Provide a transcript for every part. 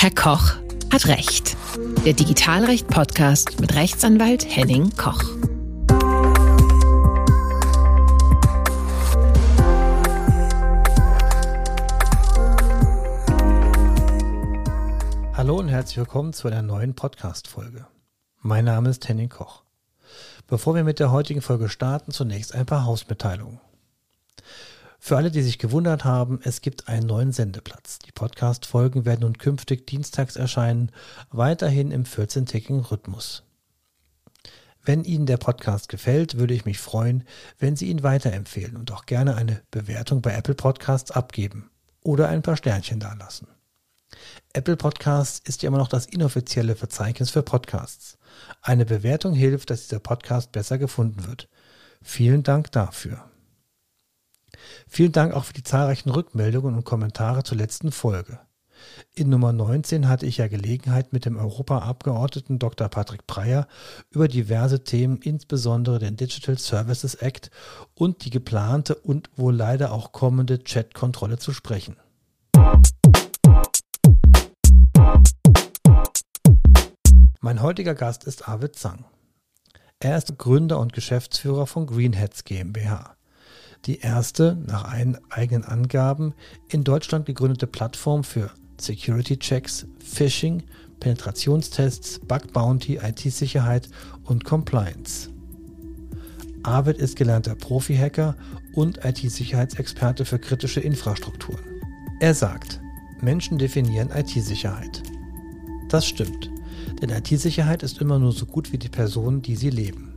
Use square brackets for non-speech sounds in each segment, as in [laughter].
Herr Koch hat Recht. Der Digitalrecht-Podcast mit Rechtsanwalt Henning Koch. Hallo und herzlich willkommen zu einer neuen Podcast-Folge. Mein Name ist Henning Koch. Bevor wir mit der heutigen Folge starten, zunächst ein paar Hausmitteilungen. Für alle, die sich gewundert haben, es gibt einen neuen Sendeplatz. Die Podcast-Folgen werden nun künftig dienstags erscheinen, weiterhin im 14-tägigen Rhythmus. Wenn Ihnen der Podcast gefällt, würde ich mich freuen, wenn Sie ihn weiterempfehlen und auch gerne eine Bewertung bei Apple Podcasts abgeben oder ein paar Sternchen dalassen. Apple Podcasts ist ja immer noch das inoffizielle Verzeichnis für Podcasts. Eine Bewertung hilft, dass dieser Podcast besser gefunden wird. Vielen Dank dafür. Vielen Dank auch für die zahlreichen Rückmeldungen und Kommentare zur letzten Folge. In Nummer 19 hatte ich ja Gelegenheit, mit dem Europaabgeordneten Dr. Patrick Breyer über diverse Themen, insbesondere den Digital Services Act und die geplante und wohl leider auch kommende Chat-Kontrolle zu sprechen. Mein heutiger Gast ist Arvid Zang. Er ist Gründer und Geschäftsführer von Greenheads GmbH die erste, nach eigenen Angaben, in Deutschland gegründete Plattform für Security-Checks, Phishing, Penetrationstests, Bug Bounty, IT-Sicherheit und Compliance. Arvid ist gelernter Profi-Hacker und IT-Sicherheitsexperte für kritische Infrastrukturen. Er sagt, Menschen definieren IT-Sicherheit. Das stimmt, denn IT-Sicherheit ist immer nur so gut wie die Personen, die sie leben.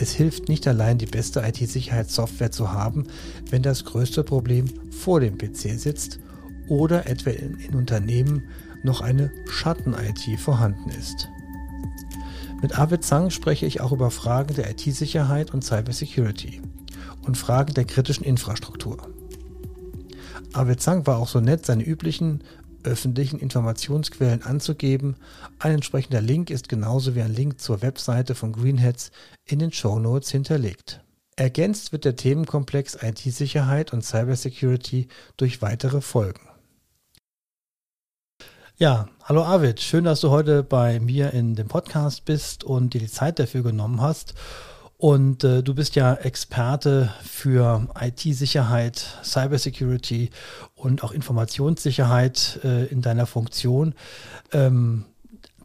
Es hilft nicht allein, die beste IT-Sicherheitssoftware zu haben, wenn das größte Problem vor dem PC sitzt oder etwa in, in Unternehmen noch eine Schatten-IT vorhanden ist. Mit Arvid Zang spreche ich auch über Fragen der IT-Sicherheit und Cybersecurity und Fragen der kritischen Infrastruktur. Arvid Zang war auch so nett, seine üblichen öffentlichen Informationsquellen anzugeben. Ein entsprechender Link ist genauso wie ein Link zur Webseite von Greenheads in den Show Notes hinterlegt. Ergänzt wird der Themenkomplex IT-Sicherheit und Cybersecurity durch weitere Folgen. Ja, hallo Arvid, schön, dass du heute bei mir in dem Podcast bist und dir die Zeit dafür genommen hast. Und äh, du bist ja Experte für IT-Sicherheit, Cybersecurity und auch Informationssicherheit äh, in deiner Funktion. Ähm,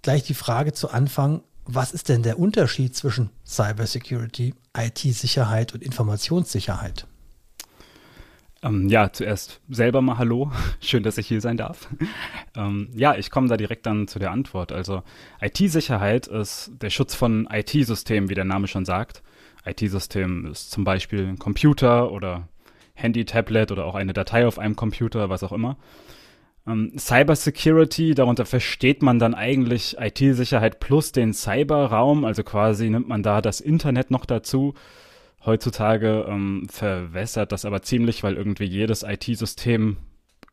gleich die Frage zu Anfang, was ist denn der Unterschied zwischen Cybersecurity, IT-Sicherheit und Informationssicherheit? Ähm, ja, zuerst selber mal Hallo. [laughs] Schön, dass ich hier sein darf. ähm, ja, ich komme da direkt dann zu der Antwort. Also IT-Sicherheit ist der Schutz von IT-Systemen, wie der Name schon sagt. IT-System ist zum Beispiel ein Computer oder Handy, Tablet oder auch eine Datei auf einem Computer, was auch immer. Ähm, Cybersecurity, darunter versteht man dann eigentlich IT-Sicherheit plus den Cyberraum, also quasi nimmt man da das Internet noch dazu Heutzutage ähm, verwässert das aber ziemlich, weil irgendwie jedes IT-System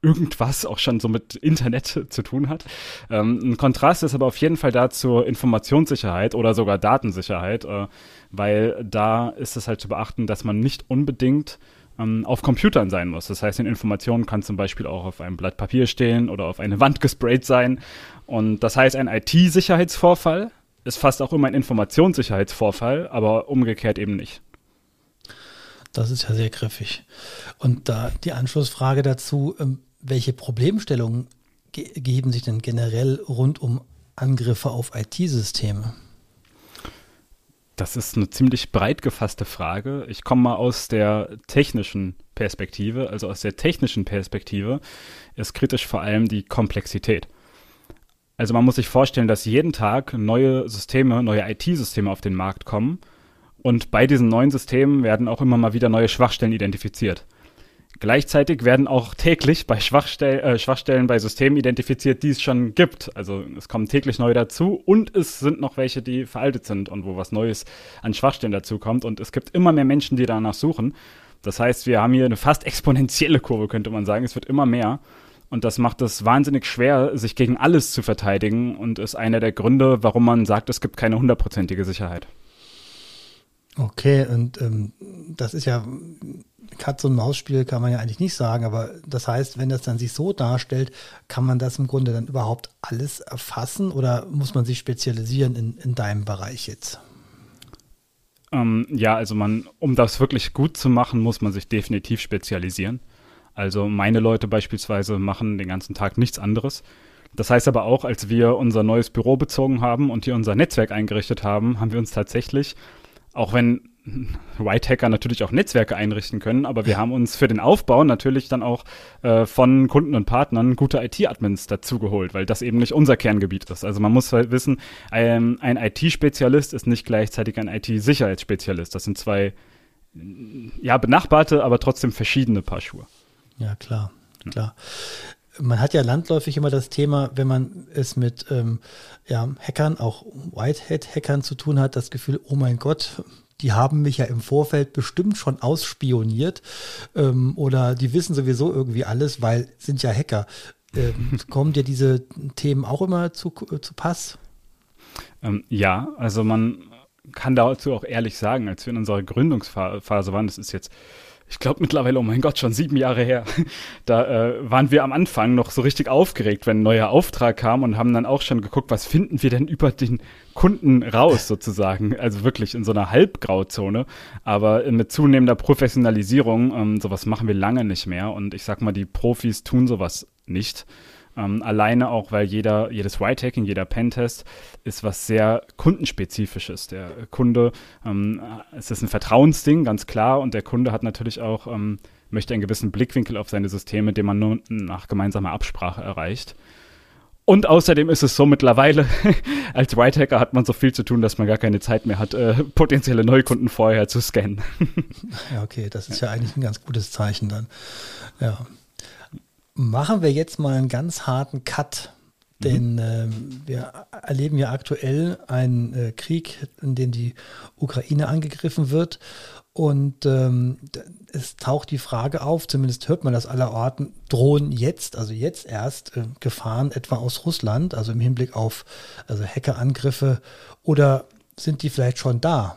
irgendwas auch schon so mit Internet zu tun hat. Ähm, ein Kontrast ist aber auf jeden Fall da zur Informationssicherheit oder sogar Datensicherheit, äh, weil da ist es halt zu beachten, dass man nicht unbedingt ähm, auf Computern sein muss. Das heißt, in Informationen kann zum Beispiel auch auf einem Blatt Papier stehen oder auf eine Wand gesprayt sein. Und das heißt, ein IT-Sicherheitsvorfall ist fast auch immer ein Informationssicherheitsvorfall, aber umgekehrt eben nicht. Das ist ja sehr griffig. Und da die Anschlussfrage dazu, ähm, welche Problemstellungen ge geben sich denn generell rund um Angriffe auf IT-Systeme? Das ist eine ziemlich breit gefasste Frage. Ich komme mal aus der technischen Perspektive. Also aus der technischen Perspektive ist kritisch vor allem die Komplexität. Also man muss sich vorstellen, dass jeden Tag neue Systeme, neue IT-Systeme auf den Markt kommen und bei diesen neuen Systemen werden auch immer mal wieder neue Schwachstellen identifiziert. Gleichzeitig werden auch täglich bei Schwachstell äh, Schwachstellen bei Systemen identifiziert, die es schon gibt. Also es kommen täglich neue dazu und es sind noch welche, die veraltet sind und wo was Neues an Schwachstellen dazu kommt. Und es gibt immer mehr Menschen, die danach suchen. Das heißt, wir haben hier eine fast exponentielle Kurve, könnte man sagen. Es wird immer mehr. Und das macht es wahnsinnig schwer, sich gegen alles zu verteidigen und ist einer der Gründe, warum man sagt, es gibt keine hundertprozentige Sicherheit. Okay, und ähm, das ist ja Katz- und Maus-Spiel kann man ja eigentlich nicht sagen, aber das heißt, wenn das dann sich so darstellt, kann man das im Grunde dann überhaupt alles erfassen oder muss man sich spezialisieren in, in deinem Bereich jetzt? Ähm, ja, also man, um das wirklich gut zu machen, muss man sich definitiv spezialisieren. Also meine Leute beispielsweise machen den ganzen Tag nichts anderes. Das heißt aber auch, als wir unser neues Büro bezogen haben und hier unser Netzwerk eingerichtet haben, haben wir uns tatsächlich, auch wenn [laughs] White Hacker natürlich auch Netzwerke einrichten können, aber wir haben uns für den Aufbau natürlich dann auch äh, von Kunden und Partnern gute IT-Admins dazugeholt, weil das eben nicht unser Kerngebiet ist. Also man muss halt wissen, ein, ein IT-Spezialist ist nicht gleichzeitig ein IT-Sicherheitsspezialist. Das sind zwei ja benachbarte, aber trotzdem verschiedene Paar Schuhe. Ja, klar, klar. Man hat ja landläufig immer das Thema, wenn man es mit ähm, ja, Hackern, auch Whitehead-Hackern zu tun hat, das Gefühl, oh mein Gott, die haben mich ja im Vorfeld bestimmt schon ausspioniert ähm, oder die wissen sowieso irgendwie alles, weil sind ja Hacker. Ähm, [laughs] kommen dir diese Themen auch immer zu, zu Pass? Ähm, ja, also man kann dazu auch ehrlich sagen, als wir in unserer Gründungsphase waren, das ist jetzt ich glaube mittlerweile, oh mein Gott, schon sieben Jahre her, [laughs] da äh, waren wir am Anfang noch so richtig aufgeregt, wenn ein neuer Auftrag kam und haben dann auch schon geguckt, was finden wir denn über den Kunden raus sozusagen. Also wirklich in so einer Halbgrauzone. Aber mit zunehmender Professionalisierung, ähm, sowas machen wir lange nicht mehr. Und ich sag mal, die Profis tun sowas nicht. Ähm, alleine auch, weil jeder, jedes White-Hacking, jeder Pentest ist was sehr kundenspezifisches. Der Kunde, ähm, es ist ein Vertrauensding, ganz klar, und der Kunde hat natürlich auch, ähm, möchte einen gewissen Blickwinkel auf seine Systeme, den man nur nach gemeinsamer Absprache erreicht. Und außerdem ist es so mittlerweile, [laughs] als White Hacker hat man so viel zu tun, dass man gar keine Zeit mehr hat, äh, potenzielle Neukunden vorher zu scannen. [laughs] ja, okay, das ist ja eigentlich ein ganz gutes Zeichen dann. Ja. Machen wir jetzt mal einen ganz harten Cut, denn äh, wir erleben ja aktuell einen äh, Krieg, in dem die Ukraine angegriffen wird. Und ähm, es taucht die Frage auf, zumindest hört man das allerorten, drohen jetzt, also jetzt erst äh, Gefahren etwa aus Russland, also im Hinblick auf also Hackerangriffe, oder sind die vielleicht schon da?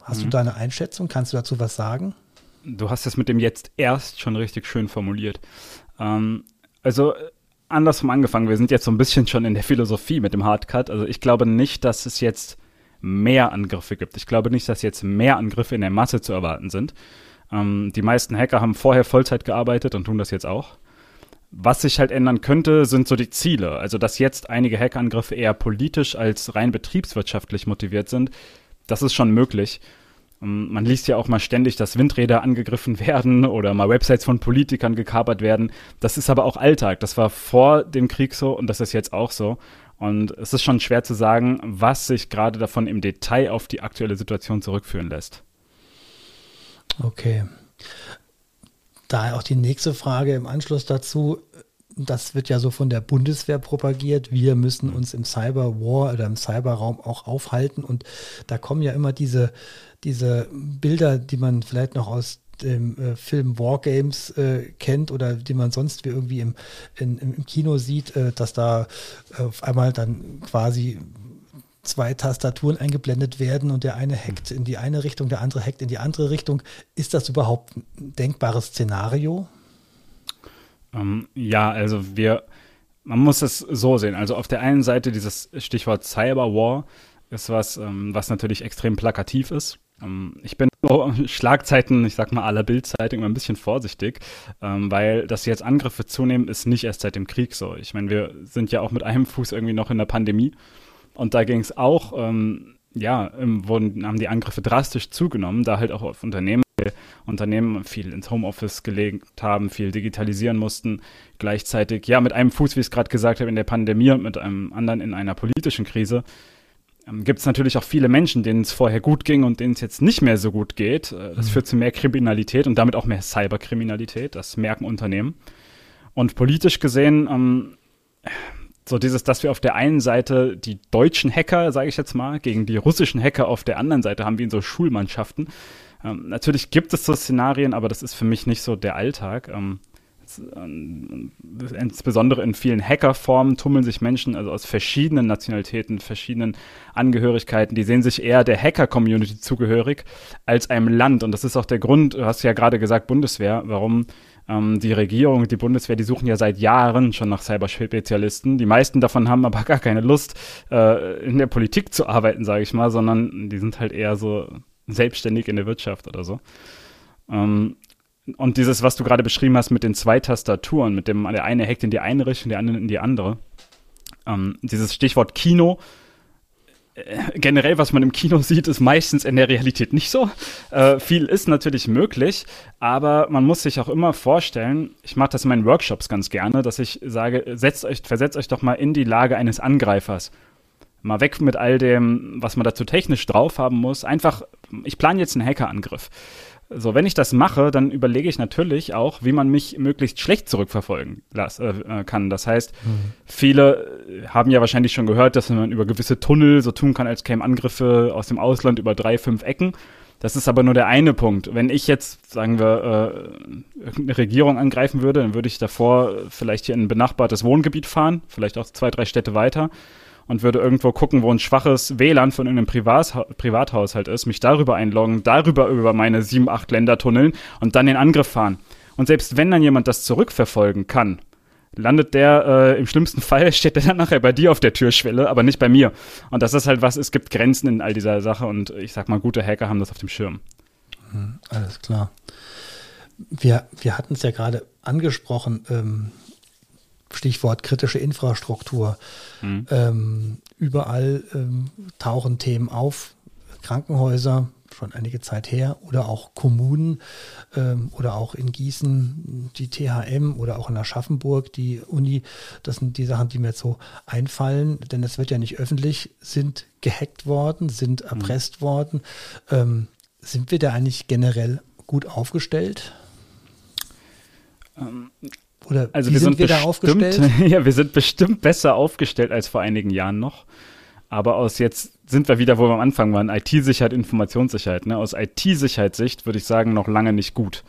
Hast mhm. du da eine Einschätzung? Kannst du dazu was sagen? Du hast es mit dem jetzt erst schon richtig schön formuliert. Ähm, also andersrum angefangen, wir sind jetzt so ein bisschen schon in der Philosophie mit dem Hardcut. Also ich glaube nicht, dass es jetzt mehr Angriffe gibt. Ich glaube nicht, dass jetzt mehr Angriffe in der Masse zu erwarten sind. Ähm, die meisten Hacker haben vorher Vollzeit gearbeitet und tun das jetzt auch. Was sich halt ändern könnte, sind so die Ziele. Also, dass jetzt einige Hackerangriffe eher politisch als rein betriebswirtschaftlich motiviert sind, das ist schon möglich. Ähm, man liest ja auch mal ständig, dass Windräder angegriffen werden [laughs] oder mal Websites von Politikern gekapert werden. Das ist aber auch Alltag. Das war vor dem Krieg so und das ist jetzt auch so. Und es ist schon schwer zu sagen, was sich gerade davon im Detail auf die aktuelle Situation zurückführen lässt. Okay. Daher auch die nächste Frage im Anschluss dazu. Das wird ja so von der Bundeswehr propagiert. Wir müssen uns im Cyberwar oder im Cyberraum auch aufhalten. Und da kommen ja immer diese, diese Bilder, die man vielleicht noch aus dem äh, Film Wargames äh, kennt oder die man sonst wie irgendwie im, in, im Kino sieht, äh, dass da äh, auf einmal dann quasi zwei Tastaturen eingeblendet werden und der eine hackt in die eine Richtung, der andere hackt in die andere Richtung. Ist das überhaupt ein denkbares Szenario? Ähm, ja, also wir, man muss es so sehen. Also auf der einen Seite dieses Stichwort Cyberwar ist was, ähm, was natürlich extrem plakativ ist. Ähm, ich bin so Schlagzeiten, ich sag mal aller Bildzeitung immer ein bisschen vorsichtig, ähm, weil dass jetzt Angriffe zunehmen, ist nicht erst seit dem Krieg so. Ich meine, wir sind ja auch mit einem Fuß irgendwie noch in der Pandemie und da ging es auch, ähm, ja, wurden, haben die Angriffe drastisch zugenommen, da halt auch auf Unternehmen Unternehmen viel ins Homeoffice gelegt haben, viel digitalisieren mussten, gleichzeitig, ja, mit einem Fuß, wie ich es gerade gesagt habe, in der Pandemie und mit einem anderen in einer politischen Krise ähm, gibt es natürlich auch viele Menschen, denen es vorher gut ging und denen es jetzt nicht mehr so gut geht. Äh, das mhm. führt zu mehr Kriminalität und damit auch mehr Cyberkriminalität. Das merken Unternehmen. Und politisch gesehen, ähm, so dieses, dass wir auf der einen Seite die deutschen Hacker, sage ich jetzt mal, gegen die russischen Hacker auf der anderen Seite haben, wie in so Schulmannschaften. Ähm, natürlich gibt es so Szenarien, aber das ist für mich nicht so der Alltag. Ähm, insbesondere in vielen Hackerformen tummeln sich Menschen, also aus verschiedenen Nationalitäten, verschiedenen Angehörigkeiten, die sehen sich eher der Hacker-Community zugehörig als einem Land. Und das ist auch der Grund, du hast ja gerade gesagt, Bundeswehr, warum ähm, die Regierung, die Bundeswehr, die suchen ja seit Jahren schon nach Cyberspezialisten. Die meisten davon haben aber gar keine Lust, äh, in der Politik zu arbeiten, sage ich mal, sondern die sind halt eher so selbstständig in der Wirtschaft oder so. Ähm, und dieses, was du gerade beschrieben hast mit den zwei Tastaturen, mit dem der eine hackt in die eine Richtung, der andere in die andere. Ähm, dieses Stichwort Kino, äh, generell, was man im Kino [laughs] sieht, ist meistens in der Realität nicht so. Äh, viel ist natürlich möglich, aber man muss sich auch immer vorstellen, ich mache das in meinen Workshops ganz gerne, dass ich sage, setzt euch, versetzt euch doch mal in die Lage eines Angreifers. Mal weg mit all dem, was man dazu technisch drauf haben muss. Einfach, ich plane jetzt einen Hackerangriff. So, wenn ich das mache, dann überlege ich natürlich auch, wie man mich möglichst schlecht zurückverfolgen las, äh, äh, kann. Das heißt, mhm. viele äh, haben ja wahrscheinlich schon gehört, dass man über gewisse Tunnel so tun kann, als kämen Angriffe aus dem Ausland über drei, fünf Ecken. Das ist aber nur der eine Punkt. Wenn ich jetzt, sagen wir, äh, irgendeine Regierung angreifen würde, dann würde ich davor vielleicht hier in ein benachbartes Wohngebiet fahren, vielleicht auch zwei, drei Städte weiter und würde irgendwo gucken, wo ein schwaches WLAN von irgendeinem Privat Privathaushalt ist, mich darüber einloggen, darüber über meine sieben, acht Länder tunneln und dann den Angriff fahren. Und selbst wenn dann jemand das zurückverfolgen kann, landet der äh, im schlimmsten [laughs] Fall, steht der dann nachher bei dir auf der Türschwelle, aber nicht bei mir. Und das ist halt was, es gibt Grenzen in all dieser Sache und ich sag mal, gute Hacker haben das auf dem Schirm. Hm, alles klar. Wir, wir hatten es ja gerade angesprochen, ähm, Stichwort kritische Infrastruktur. Mhm. Ähm, überall ähm, tauchen Themen auf. Krankenhäuser, schon einige Zeit her, oder auch Kommunen ähm, oder auch in Gießen die THM oder auch in Aschaffenburg die Uni. Das sind die Sachen, die mir jetzt so einfallen, denn es wird ja nicht öffentlich, sind gehackt worden, sind mhm. erpresst mhm. worden. Ähm, sind wir da eigentlich generell gut aufgestellt? Oder also wie wir sind, sind wir bestimmt, da aufgestellt? [laughs] Ja, wir sind bestimmt besser aufgestellt als vor einigen Jahren noch. Aber aus jetzt sind wir wieder, wo wir am Anfang waren, IT-Sicherheit, Informationssicherheit. Ne? Aus IT-Sicherheitssicht würde ich sagen, noch lange nicht gut.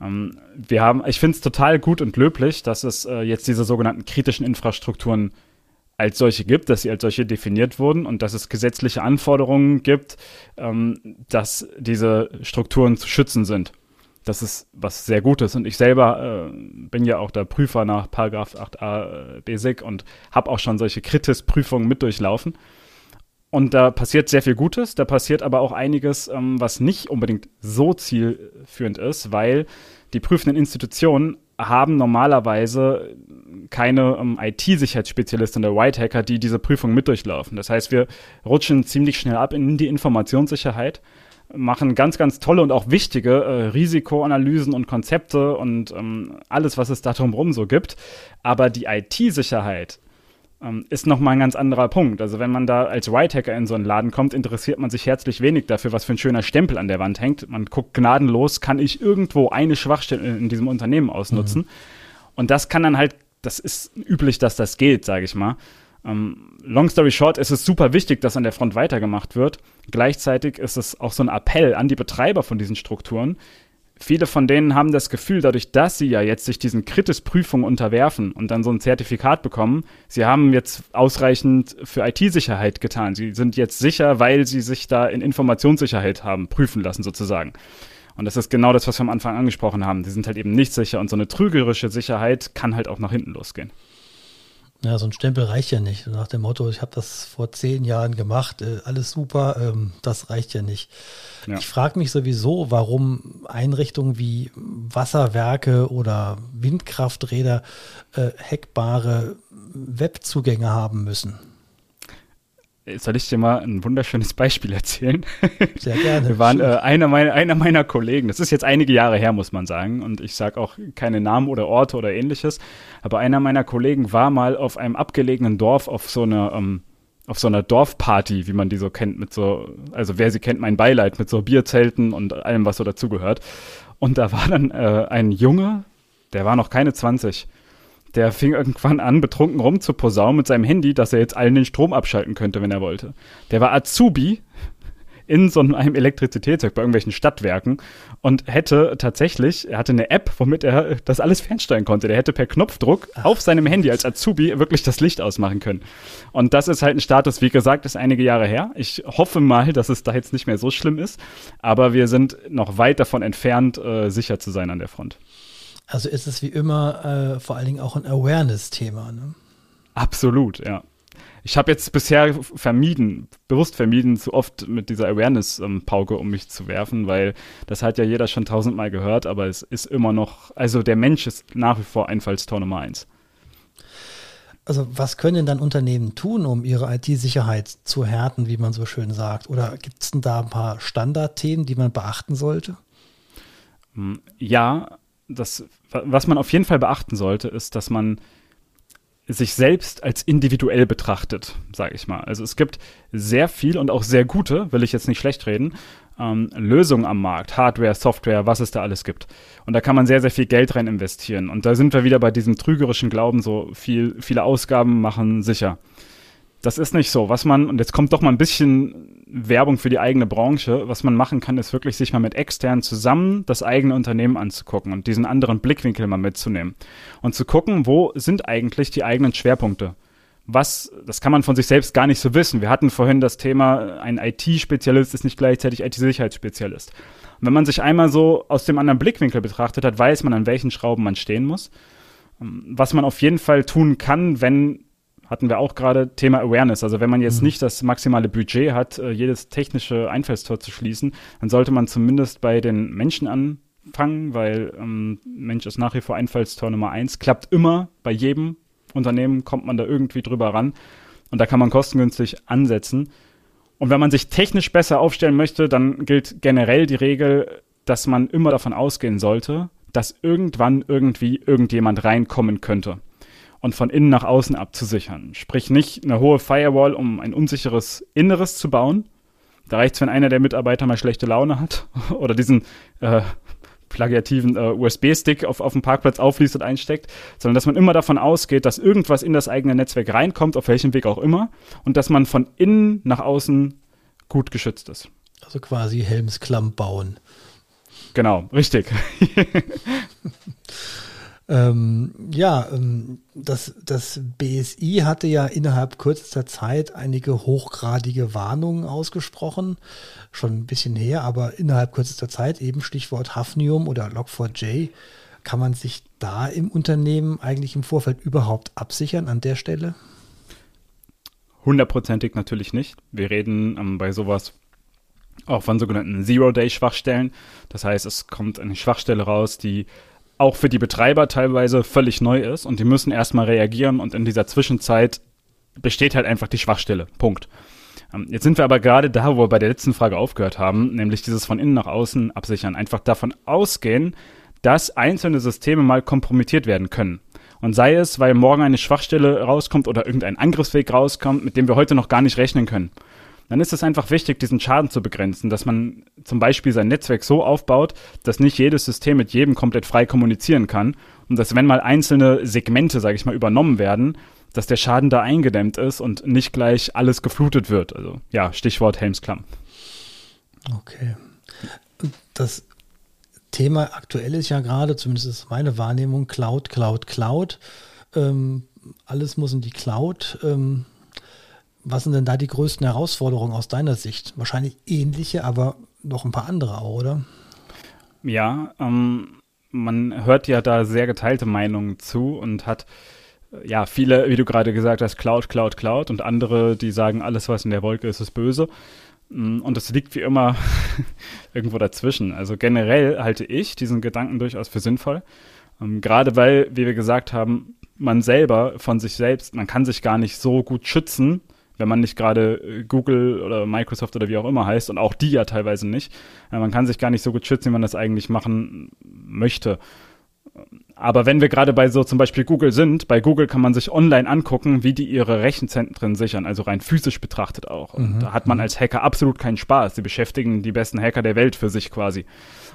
Ähm, wir haben, ich finde es total gut und löblich, dass es äh, jetzt diese sogenannten kritischen Infrastrukturen als solche gibt, dass sie als solche definiert wurden und dass es gesetzliche Anforderungen gibt, ähm, dass diese Strukturen zu schützen sind. Das ist was sehr Gutes. Und ich selber äh, bin ja auch der Prüfer nach Paragraph 8a äh, Basic und habe auch schon solche Kritis-Prüfungen mit durchlaufen. Und da passiert sehr viel Gutes, da passiert aber auch einiges, ähm, was nicht unbedingt so zielführend ist, weil die prüfenden Institutionen haben normalerweise keine ähm, IT-Sicherheitsspezialisten oder White Hacker, die diese Prüfung mit durchlaufen. Das heißt, wir rutschen ziemlich schnell ab in die Informationssicherheit machen ganz, ganz tolle und auch wichtige äh, Risikoanalysen und Konzepte und ähm, alles, was es da drumherum so gibt. Aber die IT-Sicherheit ähm, ist nochmal ein ganz anderer Punkt. Also wenn man da als White-Hacker in so einen Laden kommt, interessiert man sich herzlich wenig dafür, was für ein schöner Stempel an der Wand hängt. Man guckt gnadenlos, kann ich irgendwo eine Schwachstelle in diesem Unternehmen ausnutzen. Mhm. Und das kann dann halt, das ist üblich, dass das geht, sage ich mal. Ähm, long story short, es ist super wichtig, dass an der Front weitergemacht wird. Gleichzeitig ist es auch so ein Appell an die Betreiber von diesen Strukturen. Viele von denen haben das Gefühl, dadurch, dass sie ja jetzt sich diesen Kritis-Prüfungen unterwerfen und dann so ein Zertifikat bekommen, sie haben jetzt ausreichend für IT-Sicherheit getan. Sie sind jetzt sicher, weil sie sich da in Informationssicherheit haben prüfen lassen sozusagen. Und das ist genau das, was wir am Anfang angesprochen haben. Sie sind halt eben nicht sicher und so eine trügerische Sicherheit kann halt auch nach hinten losgehen. Ja, so ein Stempel reicht ja nicht. Nach dem Motto, ich habe das vor zehn Jahren gemacht, äh, alles super, ähm, das reicht ja nicht. Ja. Ich frage mich sowieso, warum Einrichtungen wie Wasserwerke oder Windkrafträder äh, hackbare Webzugänge haben müssen. Soll ich dir mal ein wunderschönes Beispiel erzählen? [laughs] Sehr gerne. Wir waren äh, einer, meiner, einer meiner Kollegen, das ist jetzt einige Jahre her, muss man sagen, und ich sage auch keine Namen oder Orte oder ähnliches, aber einer meiner Kollegen war mal auf einem abgelegenen Dorf auf so einer, ähm, auf so einer Dorfparty, wie man die so kennt, mit so, also wer sie kennt, mein Beileid, mit so Bierzelten und allem, was so dazugehört. Und da war dann äh, ein Junge, der war noch keine 20, der fing irgendwann an, betrunken rumzuposaunen mit seinem Handy, dass er jetzt allen den Strom abschalten könnte, wenn er wollte. Der war Azubi in so einem Elektrizitätswerk bei irgendwelchen Stadtwerken und hätte tatsächlich, er hatte eine App, womit er das alles fernsteuern konnte. Der hätte per Knopfdruck auf seinem Handy als Azubi wirklich das Licht ausmachen können. Und das ist halt ein Status, wie gesagt, ist einige Jahre her. Ich hoffe mal, dass es da jetzt nicht mehr so schlimm ist, aber wir sind noch weit davon entfernt, äh, sicher zu sein an der Front. Also ist es wie immer äh, vor allen Dingen auch ein Awareness-Thema. Ne? Absolut, ja. Ich habe jetzt bisher vermieden, bewusst vermieden, zu oft mit dieser Awareness-Pauke um mich zu werfen, weil das hat ja jeder schon tausendmal gehört, aber es ist immer noch, also der Mensch ist nach wie vor Einfallstor Nummer eins. Also was können denn dann Unternehmen tun, um ihre IT-Sicherheit zu härten, wie man so schön sagt? Oder gibt es denn da ein paar Standardthemen, die man beachten sollte? Ja, das, was man auf jeden Fall beachten sollte, ist, dass man sich selbst als individuell betrachtet, sage ich mal. Also es gibt sehr viel und auch sehr gute, will ich jetzt nicht schlecht reden, ähm, Lösungen am Markt, Hardware, Software, was es da alles gibt. Und da kann man sehr, sehr viel Geld rein investieren. Und da sind wir wieder bei diesem trügerischen Glauben, so viel, viele Ausgaben machen sicher. Das ist nicht so. Was man, und jetzt kommt doch mal ein bisschen Werbung für die eigene Branche, was man machen kann, ist wirklich sich mal mit externen zusammen das eigene Unternehmen anzugucken und diesen anderen Blickwinkel mal mitzunehmen. Und zu gucken, wo sind eigentlich die eigenen Schwerpunkte? Was, das kann man von sich selbst gar nicht so wissen. Wir hatten vorhin das Thema, ein IT-Spezialist ist nicht gleichzeitig IT-Sicherheitsspezialist. Und wenn man sich einmal so aus dem anderen Blickwinkel betrachtet hat, weiß man, an welchen Schrauben man stehen muss. Was man auf jeden Fall tun kann, wenn hatten wir auch gerade Thema Awareness. Also wenn man jetzt mhm. nicht das maximale Budget hat, äh, jedes technische Einfallstor zu schließen, dann sollte man zumindest bei den Menschen anfangen, weil ähm, Mensch ist nach wie vor Einfallstor Nummer eins. Klappt immer bei jedem Unternehmen, kommt man da irgendwie drüber ran. Und da kann man kostengünstig ansetzen. Und wenn man sich technisch besser aufstellen möchte, dann gilt generell die Regel, dass man immer davon ausgehen sollte, dass irgendwann irgendwie irgendjemand reinkommen könnte und von innen nach außen abzusichern. Sprich nicht eine hohe Firewall, um ein unsicheres Inneres zu bauen. Da reicht es, wenn einer der Mitarbeiter mal schlechte Laune hat [laughs] oder diesen äh, plagiativen äh, USB-Stick auf, auf dem Parkplatz aufliest und einsteckt, sondern dass man immer davon ausgeht, dass irgendwas in das eigene Netzwerk reinkommt, auf welchem Weg auch immer, und dass man von innen nach außen gut geschützt ist. Also quasi Helmsklamm bauen. Genau, richtig. [laughs] Ähm, ja, ähm, das, das BSI hatte ja innerhalb kürzester Zeit einige hochgradige Warnungen ausgesprochen, schon ein bisschen her, aber innerhalb kürzester Zeit, eben Stichwort Hafnium oder Log4j, kann man sich da im Unternehmen eigentlich im Vorfeld überhaupt absichern an der Stelle? Hundertprozentig natürlich nicht. Wir reden ähm, bei sowas auch von sogenannten Zero-Day-Schwachstellen. Das heißt, es kommt eine Schwachstelle raus, die auch für die Betreiber teilweise völlig neu ist und die müssen erstmal reagieren und in dieser Zwischenzeit besteht halt einfach die Schwachstelle. Punkt. Ähm, jetzt sind wir aber gerade da, wo wir bei der letzten Frage aufgehört haben, nämlich dieses von innen nach außen absichern. Einfach davon ausgehen, dass einzelne Systeme mal kompromittiert werden können. Und sei es, weil morgen eine Schwachstelle rauskommt oder irgendein Angriffsweg rauskommt, mit dem wir heute noch gar nicht rechnen können dann ist es einfach wichtig, diesen Schaden zu begrenzen, dass man zum Beispiel sein Netzwerk so aufbaut, dass nicht jedes System mit jedem komplett frei kommunizieren kann und dass wenn mal einzelne Segmente, sage ich mal, übernommen werden, dass der Schaden da eingedämmt ist und nicht gleich alles geflutet wird. Also ja, Stichwort Helmsklamm. Okay. Das Thema aktuell ist ja gerade, zumindest ist meine Wahrnehmung, Cloud, Cloud, Cloud. Ähm, alles muss in die Cloud. Ähm, was sind denn da die größten Herausforderungen aus deiner Sicht? Wahrscheinlich ähnliche, aber noch ein paar andere auch, oder? Ja, ähm, man hört ja da sehr geteilte Meinungen zu und hat äh, ja viele, wie du gerade gesagt hast, Cloud, Cloud, Cloud und andere, die sagen, alles, was in der Wolke ist, ist böse. Mm, und es liegt wie immer [laughs] irgendwo dazwischen. Also generell halte ich diesen Gedanken durchaus für sinnvoll. Ähm, gerade weil, wie wir gesagt haben, man selber von sich selbst, man kann sich gar nicht so gut schützen, wenn man nicht gerade äh, Google oder Microsoft oder wie auch immer heißt und auch die ja teilweise nicht. Äh, man kann sich gar nicht so gut schützen, wie man das eigentlich machen möchte. Aber wenn wir gerade bei so zum Beispiel Google sind, bei Google kann man sich online angucken, wie die ihre Rechenzentren sichern, also rein physisch betrachtet auch. Und mhm. da hat man mhm. als Hacker absolut keinen Spaß. Sie beschäftigen die besten Hacker der Welt für sich quasi.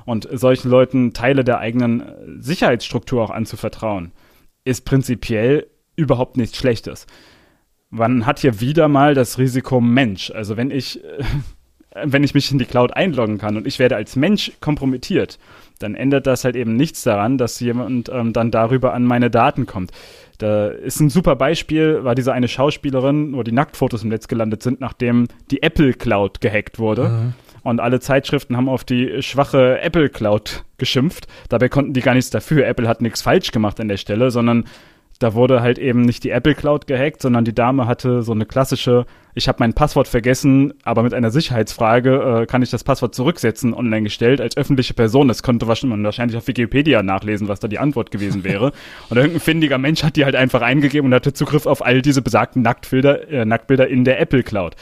Und solchen Leuten Teile der eigenen äh, Sicherheitsstruktur auch anzuvertrauen, ist prinzipiell überhaupt nichts Schlechtes man hat hier wieder mal das Risiko Mensch. Also wenn ich äh, [laughs] wenn ich mich in die Cloud einloggen kann und ich werde als Mensch kompromittiert, dann ändert das halt eben nichts daran, dass jemand ähm, dann darüber an meine Daten kommt. Da ist ein super Beispiel, war diese eine Schauspielerin, wo die Nacktfotos im Netz gelandet sind, nachdem die Apple Cloud gehackt wurde. Mhm. Und alle Zeitschriften haben auf die schwache Apple Cloud geschimpft. Dabei konnten die gar nichts dafür. Apple hat nichts falsch gemacht an der Stelle, sondern da wurde halt eben nicht die Apple Cloud gehackt, sondern die Dame hatte so eine klassische, ich habe mein Passwort vergessen, aber mit einer Sicherheitsfrage äh, kann ich das Passwort zurücksetzen, online gestellt als öffentliche Person. Das konnte man wahrscheinlich auf Wikipedia nachlesen, was da die Antwort gewesen wäre. [laughs] und irgendein findiger Mensch hat die halt einfach eingegeben und hatte Zugriff auf all diese besagten Nacktbilder, äh, Nacktbilder in der Apple Cloud.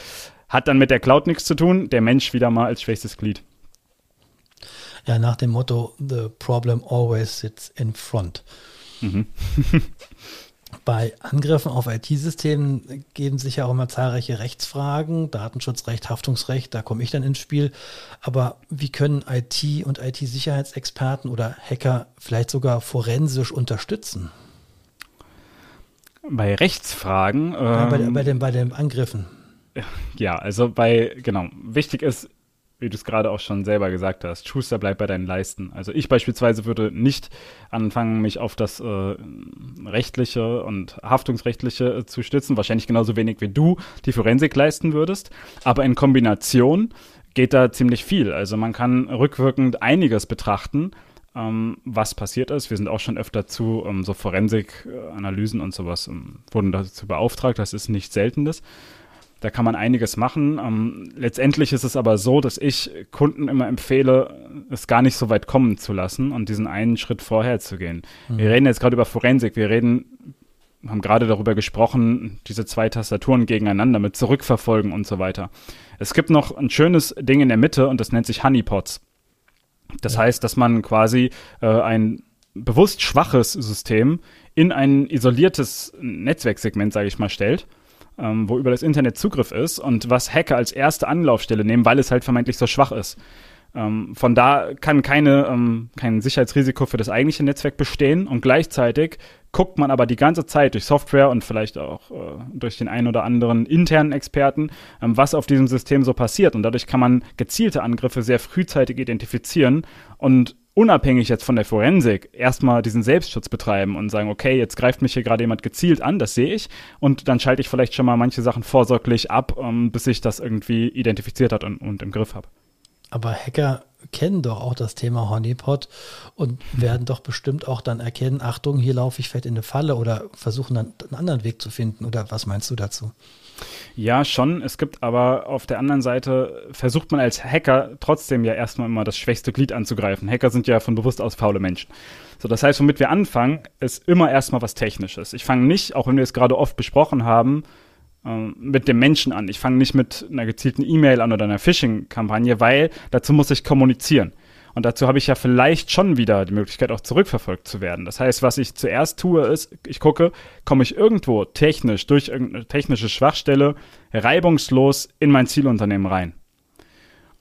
Hat dann mit der Cloud nichts zu tun, der Mensch wieder mal als schwächstes Glied. Ja, nach dem Motto, the problem always sits in front. Mhm. [laughs] [laughs] Bei Angriffen auf IT-Systemen geben sich ja auch immer zahlreiche Rechtsfragen, Datenschutzrecht, Haftungsrecht, da komme ich dann ins Spiel. Aber wie können IT- und IT-Sicherheitsexperten oder Hacker vielleicht sogar forensisch unterstützen? Bei Rechtsfragen? Ähm, ja, bei, bei, den, bei den Angriffen. Ja, also bei, genau, wichtig ist, wie du es gerade auch schon selber gesagt hast, Schuster bleibt bei deinen Leisten. Also ich beispielsweise würde nicht anfangen, mich auf das äh, rechtliche und haftungsrechtliche äh, zu stützen, wahrscheinlich genauso wenig wie du die Forensik leisten würdest, aber in Kombination geht da ziemlich viel. Also man kann rückwirkend einiges betrachten, ähm, was passiert ist. Wir sind auch schon öfter zu ähm, so Forensik-Analysen und sowas ähm, wurden dazu beauftragt. Das ist nichts Seltenes. Da kann man einiges machen. Ähm, letztendlich ist es aber so, dass ich Kunden immer empfehle, es gar nicht so weit kommen zu lassen und diesen einen Schritt vorher zu gehen. Mhm. Wir reden jetzt gerade über Forensik. Wir reden, haben gerade darüber gesprochen, diese zwei Tastaturen gegeneinander mit Zurückverfolgen und so weiter. Es gibt noch ein schönes Ding in der Mitte und das nennt sich Honeypots. Das ja. heißt, dass man quasi äh, ein bewusst schwaches System in ein isoliertes Netzwerksegment, sage ich mal, stellt ähm, wo über das Internet Zugriff ist und was Hacker als erste Anlaufstelle nehmen, weil es halt vermeintlich so schwach ist. Ähm, von da kann keine, ähm, kein Sicherheitsrisiko für das eigentliche Netzwerk bestehen und gleichzeitig guckt man aber die ganze Zeit durch Software und vielleicht auch äh, durch den einen oder anderen internen Experten, ähm, was auf diesem System so passiert. Und dadurch kann man gezielte Angriffe sehr frühzeitig identifizieren und unabhängig jetzt von der Forensik erstmal diesen Selbstschutz betreiben und sagen, okay, jetzt greift mich hier gerade jemand gezielt an, das sehe ich, und dann schalte ich vielleicht schon mal manche Sachen vorsorglich ab, um, ähm, bis ich das irgendwie identifiziert hat und, und im Griff habe. Aber Hacker kennen doch auch das Thema Honeypot und werden doch bestimmt auch dann erkennen, Achtung, hier laufe ich vielleicht in eine Falle oder versuchen dann einen anderen Weg zu finden. Oder was meinst du dazu? Ja, schon. Es gibt aber auf der anderen Seite, versucht man als Hacker trotzdem ja erstmal immer das schwächste Glied anzugreifen. Hacker sind ja von bewusst aus faule Menschen. So, das heißt, womit wir anfangen, ist immer erstmal was Technisches. Ich fange nicht, auch wenn wir es gerade oft besprochen haben, ähm, mit dem Menschen an. Ich fange nicht mit einer gezielten E-Mail an oder einer Phishing-Kampagne, weil dazu muss ich kommunizieren. Und dazu habe ich ja vielleicht schon wieder die Möglichkeit, auch zurückverfolgt zu werden. Das heißt, was ich zuerst tue, ist, ich gucke, komme ich irgendwo technisch durch irgendeine technische Schwachstelle reibungslos in mein Zielunternehmen rein.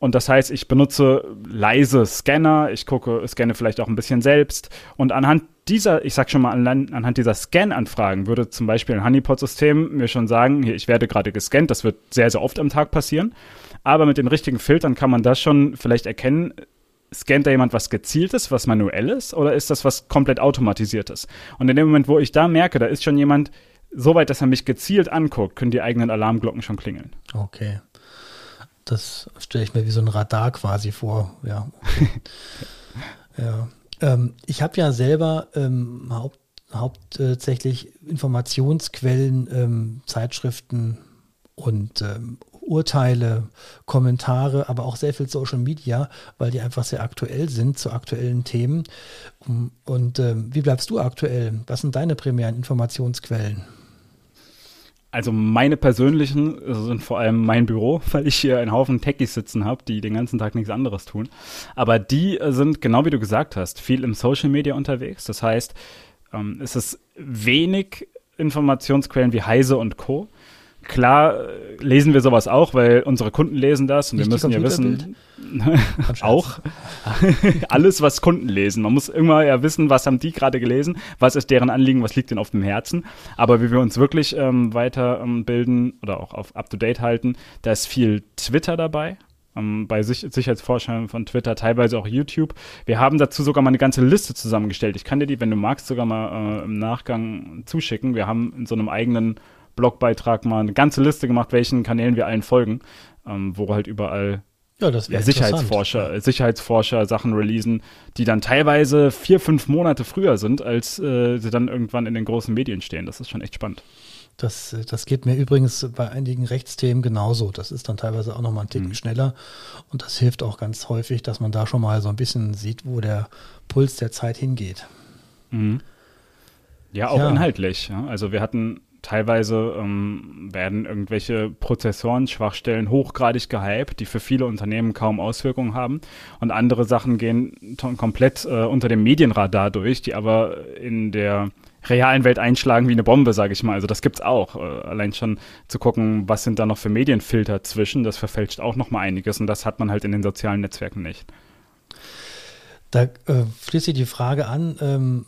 Und das heißt, ich benutze leise Scanner, ich gucke, scanne vielleicht auch ein bisschen selbst. Und anhand dieser, ich sag schon mal, anhand dieser Scan-Anfragen würde zum Beispiel ein Honeypot-System mir schon sagen, hier, ich werde gerade gescannt, das wird sehr, sehr oft am Tag passieren. Aber mit den richtigen Filtern kann man das schon vielleicht erkennen, scannt da jemand was Gezieltes, was Manuelles, oder ist das was komplett Automatisiertes? Und in dem Moment, wo ich da merke, da ist schon jemand so weit, dass er mich gezielt anguckt, können die eigenen Alarmglocken schon klingeln. Okay. Das stelle ich mir wie so ein Radar quasi vor. Ja. Okay. [laughs] ja. Ähm, ich habe ja selber ähm, haupt, hauptsächlich Informationsquellen, ähm, Zeitschriften und ähm, Urteile, Kommentare, aber auch sehr viel Social Media, weil die einfach sehr aktuell sind zu aktuellen Themen. Und äh, wie bleibst du aktuell? Was sind deine primären Informationsquellen? Also meine persönlichen sind vor allem mein Büro, [laughs] weil ich hier einen Haufen Techies sitzen habe, die den ganzen Tag nichts anderes tun. Aber die sind, genau wie du gesagt hast, viel im Social Media unterwegs. Das heißt, ähm, es ist wenig Informationsquellen wie Heise und Co. Klar äh, lesen wir sowas auch, weil unsere Kunden lesen das und Nicht wir müssen ja wissen, [laughs] auch [laughs] alles, was Kunden lesen. Man muss immer ja wissen, was haben die gerade gelesen, was ist deren Anliegen, was liegt denn auf dem Herzen. Aber wie wir uns wirklich ähm, weiterbilden ähm, oder auch auf Up-to-Date halten, da ist viel Twitter dabei, ähm, bei Sich Sicherheitsforschern von Twitter, teilweise auch YouTube. Wir haben dazu sogar mal eine ganze Liste zusammengestellt. Ich kann dir die, wenn du magst, sogar mal äh, im Nachgang zuschicken. Wir haben in so einem eigenen Blogbeitrag mal eine ganze Liste gemacht, welchen Kanälen wir allen folgen, ähm, wo halt überall ja, das ja, Sicherheitsforscher, ja. Sicherheitsforscher Sachen releasen, die dann teilweise vier, fünf Monate früher sind, als äh, sie dann irgendwann in den großen Medien stehen. Das ist schon echt spannend. Das, das geht mir übrigens bei einigen Rechtsthemen genauso. Das ist dann teilweise auch nochmal ein Ticken mhm. schneller. Und das hilft auch ganz häufig, dass man da schon mal so ein bisschen sieht, wo der Puls der Zeit hingeht. Mhm. Ja, auch ja. inhaltlich. Also wir hatten teilweise ähm, werden irgendwelche Prozessoren-Schwachstellen hochgradig gehypt, die für viele Unternehmen kaum Auswirkungen haben. Und andere Sachen gehen komplett äh, unter dem Medienradar durch, die aber in der realen Welt einschlagen wie eine Bombe, sage ich mal. Also das gibt's auch. Äh, allein schon zu gucken, was sind da noch für Medienfilter zwischen, das verfälscht auch noch mal einiges und das hat man halt in den sozialen Netzwerken nicht. Da äh, schließt sich die Frage an, ähm,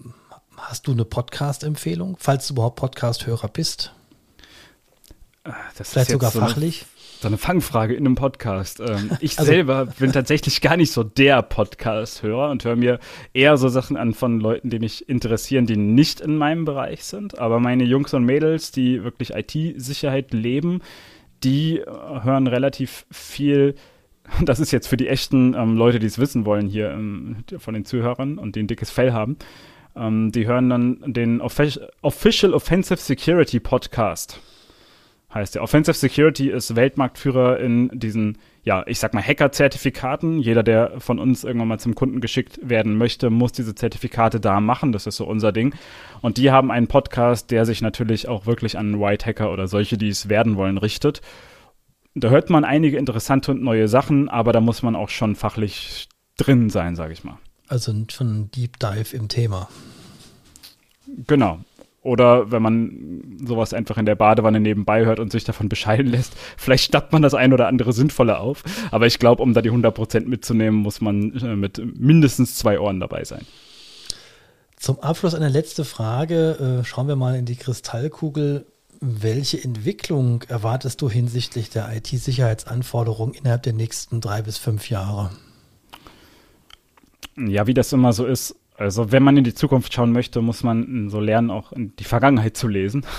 hast du eine Podcast-Empfehlung, falls du überhaupt Podcast-Hörer bist? Äh, das Vielleicht sogar so fachlich? so eine Fangfrage in einem Podcast. Ähm, [laughs] ich also, selber bin tatsächlich gar nicht so der Podcast-Hörer und höre mir eher so Sachen an von Leuten, die mich interessieren, die nicht in meinem Bereich sind. Aber meine Jungs und Mädels, die wirklich IT-Sicherheit leben, die äh, hören relativ viel. Das ist jetzt für die echten ähm, Leute, die es wissen wollen hier ähm, von den Zuhörern und die ein dickes Fell haben. Ähm, die hören dann den Offic Official Offensive Security Podcast heißt der. Offensive Security ist Weltmarktführer in diesen, ja, ich sag mal Hacker-Zertifikaten. Jeder, der von uns irgendwann mal zum Kunden geschickt werden möchte, muss diese Zertifikate da machen. Das ist so unser Ding. Und die haben einen Podcast, der sich natürlich auch wirklich an White Hacker oder solche, die es werden wollen, richtet. Da hört man einige interessante und neue Sachen, aber da muss man auch schon fachlich drin sein, sage ich mal. Also schon ein Deep Dive im Thema. Genau. Oder wenn man sowas einfach in der Badewanne nebenbei hört und sich davon bescheiden lässt, [laughs] vielleicht stappt man das ein oder andere Sinnvolle auf. Aber ich glaube, um da die 100% mitzunehmen, muss man äh, mit mindestens zwei Ohren dabei sein. Zum Abschluss eine letzte Frage. Äh, schauen wir mal in die Kristallkugel. Welche Entwicklung erwartest du hinsichtlich der IT-Sicherheitsanforderungen innerhalb der nächsten drei bis fünf Jahre? Ja, wie das immer so ist, also wenn man in die Zukunft schauen möchte, muss man so lernen, auch in die Vergangenheit zu lesen. [laughs]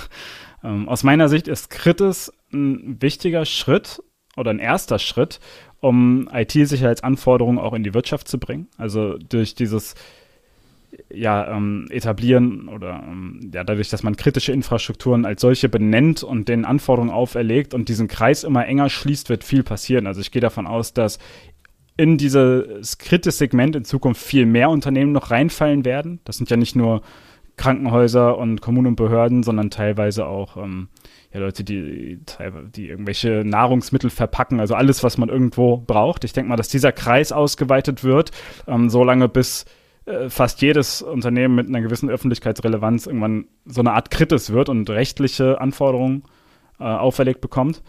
Ähm, aus meiner Sicht ist Kritis ein wichtiger Schritt oder ein erster Schritt, um IT-Sicherheitsanforderungen auch in die Wirtschaft zu bringen. Also durch dieses ja, ähm, etablieren oder ähm, ja, dadurch, dass man kritische Infrastrukturen als solche benennt und den Anforderungen auferlegt und diesen Kreis immer enger schließt, wird viel passieren. Also ich gehe davon aus, dass in dieses kritische Segment in Zukunft viel mehr Unternehmen noch reinfallen werden. Das sind ja nicht nur Krankenhäuser und Kommunen und Behörden, sondern teilweise auch ähm, ja, Leute, die, die irgendwelche Nahrungsmittel verpacken, also alles, was man irgendwo braucht. Ich denke mal, dass dieser Kreis ausgeweitet wird, ähm, solange bis äh, fast jedes Unternehmen mit einer gewissen Öffentlichkeitsrelevanz irgendwann so eine Art Kritis wird und rechtliche Anforderungen äh, auferlegt bekommt.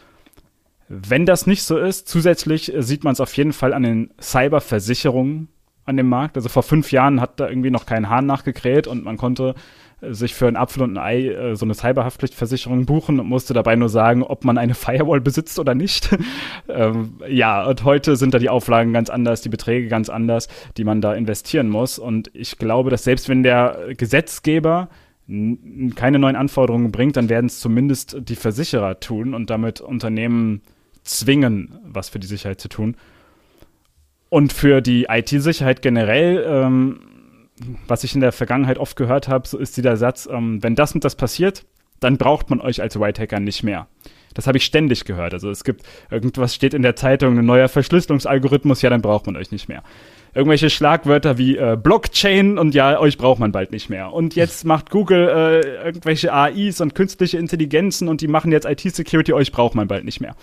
Wenn das nicht so ist, zusätzlich äh, sieht man es auf jeden Fall an den Cyberversicherungen an dem Markt. Also vor fünf Jahren hat da irgendwie noch kein Hahn nachgekräht und man konnte äh, sich für ein Apfel und ein Ei äh, so eine Cyberhaftpflichtversicherung buchen und musste dabei nur sagen, ob man eine [laughs] Firewall besitzt oder nicht. [laughs] ähm, ja, und heute sind da die Auflagen ganz anders, die Beträge ganz anders, die man da investieren muss. Und ich glaube, dass selbst wenn der Gesetzgeber keine neuen Anforderungen bringt, dann werden es zumindest die Versicherer tun und damit Unternehmen zwingen, was für die Sicherheit zu tun. Und für die IT-Sicherheit generell, ähm, was ich in der Vergangenheit oft gehört habe, so ist dieser Satz, ähm, wenn das und das passiert, dann braucht man euch als White Hacker nicht mehr. Das habe ich ständig gehört. Also es gibt irgendwas steht in der Zeitung, ein neuer Verschlüsselungsalgorithmus, ja, dann braucht man euch nicht mehr irgendwelche Schlagwörter wie äh, Blockchain und ja, euch braucht man bald nicht mehr. Und jetzt macht Google äh, irgendwelche AIs und künstliche Intelligenzen und die machen jetzt IT-Security, euch braucht man bald nicht mehr.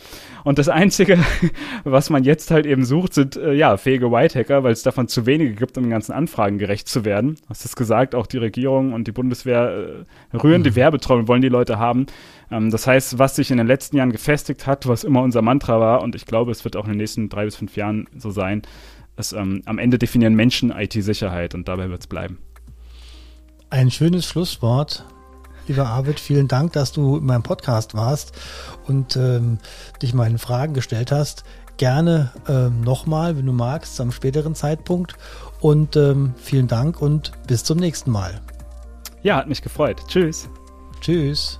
Und das Einzige, [laughs] was man jetzt halt eben sucht, sind äh, ja fähige White-Hacker, weil es davon zu wenige gibt, um den ganzen Anfragen gerecht zu werden. Hast es gesagt, auch die Regierung und die Bundeswehr äh, rühren die mhm. Werbetrommel, wollen die Leute haben. Ähm, das heißt, was sich in den letzten Jahren gefestigt hat, was immer unser Mantra war, und ich glaube, es wird auch in den nächsten drei bis fünf Jahren so sein, es, ähm, am Ende definieren Menschen IT-Sicherheit und dabei wird es bleiben. Ein schönes Schlusswort. Lieber Arvid, vielen Dank, dass du in meinem Podcast warst und ähm, dich meinen Fragen gestellt hast. gerne ähm, nochmal, wenn du magst, am späteren Zeitpunkt. Und ähm, vielen Dank und bis zum nächsten Mal. Ja, hat mich gefreut. Tschüss. Tschüss.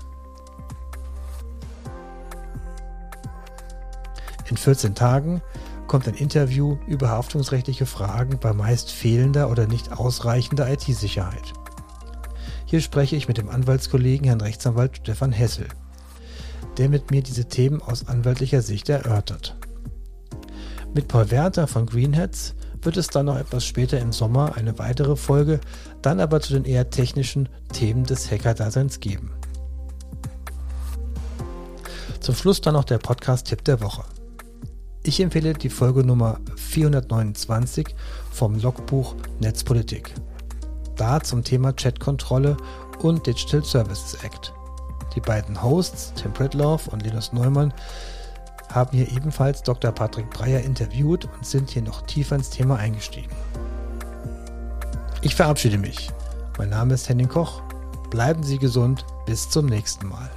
In 14 Tagen kommt ein Interview über haftungsrechtliche Fragen bei meist fehlender oder nicht ausreichender IT-Sicherheit. Hier spreche ich mit dem Anwaltskollegen Herrn Rechtsanwalt Stefan Hessel, der mit mir diese Themen aus anwaltlicher Sicht erörtert. Mit Paul Werther von Greenheads wird es dann noch etwas später im Sommer eine weitere Folge, dann aber zu den eher technischen Themen des Hacker-Daseins geben. Zum Schluss dann noch der Podcast-Tipp der Woche. Ich empfehle die Folge Nummer 429 vom Logbuch Netzpolitik. Da zum Thema Chatkontrolle und Digital Services Act. Die beiden Hosts, Tim Pritlove und Linus Neumann, haben hier ebenfalls Dr. Patrick Breyer interviewt und sind hier noch tiefer ins Thema eingestiegen. Ich verabschiede mich. Mein Name ist Henning Koch. Bleiben Sie gesund. Bis zum nächsten Mal.